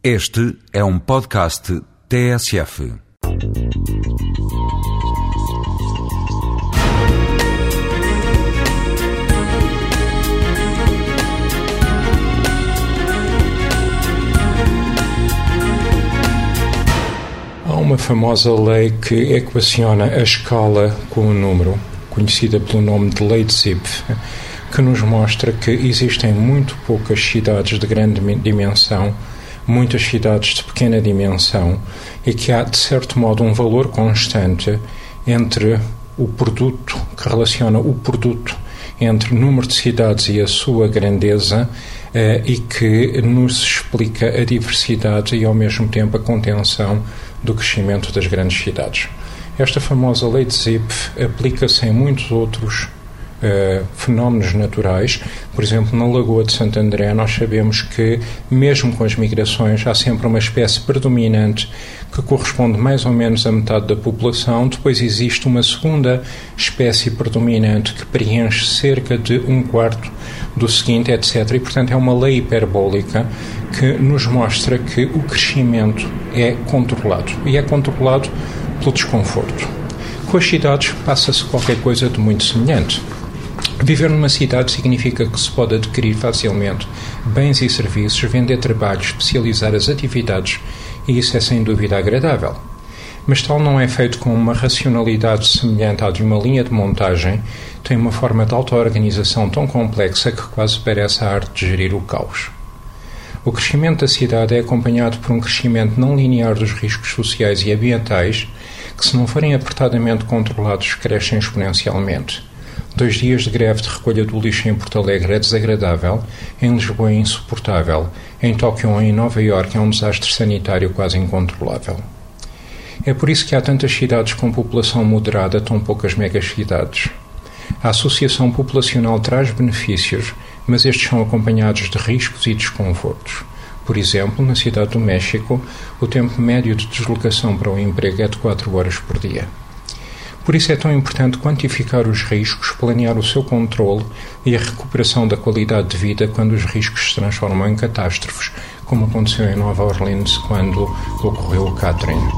Este é um podcast TSF. Há uma famosa lei que equaciona a escala com o número, conhecida pelo nome de Lei de Zipf, que nos mostra que existem muito poucas cidades de grande dimensão, muitas cidades de pequena dimensão e que há, de certo modo, um valor constante entre o produto, que relaciona o produto entre o número de cidades e a sua grandeza eh, e que nos explica a diversidade e, ao mesmo tempo, a contenção do crescimento das grandes cidades. Esta famosa lei de Zipf aplica-se em muitos outros Uh, fenómenos naturais. Por exemplo, na Lagoa de Santo André, nós sabemos que, mesmo com as migrações, há sempre uma espécie predominante que corresponde mais ou menos à metade da população. Depois existe uma segunda espécie predominante que preenche cerca de um quarto do seguinte, etc. E, portanto, é uma lei hiperbólica que nos mostra que o crescimento é controlado. E é controlado pelo desconforto. Com as cidades passa-se qualquer coisa de muito semelhante. Viver numa cidade significa que se pode adquirir facilmente bens e serviços, vender trabalhos, especializar as atividades, e isso é sem dúvida agradável. Mas tal não é feito com uma racionalidade semelhante à de uma linha de montagem, tem uma forma de auto-organização tão complexa que quase parece a arte de gerir o caos. O crescimento da cidade é acompanhado por um crescimento não linear dos riscos sociais e ambientais, que, se não forem apertadamente controlados, crescem exponencialmente. Dois dias de greve de recolha do lixo em Porto Alegre é desagradável, em Lisboa é insuportável, em Tóquio ou em Nova Iorque é um desastre sanitário quase incontrolável. É por isso que há tantas cidades com população moderada, tão poucas megacidades. A associação populacional traz benefícios, mas estes são acompanhados de riscos e desconfortos. Por exemplo, na cidade do México, o tempo médio de deslocação para o emprego é de 4 horas por dia. Por isso é tão importante quantificar os riscos, planear o seu controle e a recuperação da qualidade de vida quando os riscos se transformam em catástrofes, como aconteceu em Nova Orleans quando ocorreu o Katrina.